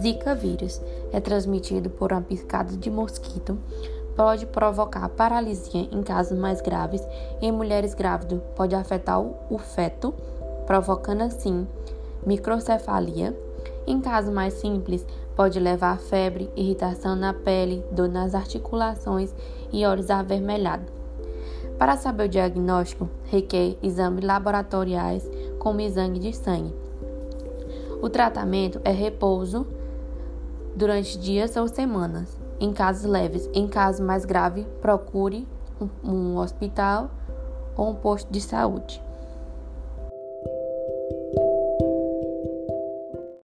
Zika vírus é transmitido por uma picada de mosquito, pode provocar paralisia em casos mais graves em mulheres grávidas pode afetar o feto, provocando assim microcefalia. Em casos mais simples, pode levar a febre, irritação na pele, dor nas articulações e olhos avermelhados. Para saber o diagnóstico, requer exames laboratoriais como exame de sangue. O tratamento é repouso durante dias ou semanas. Em casos leves, em caso mais grave, procure um, hospital ou um posto de saúde.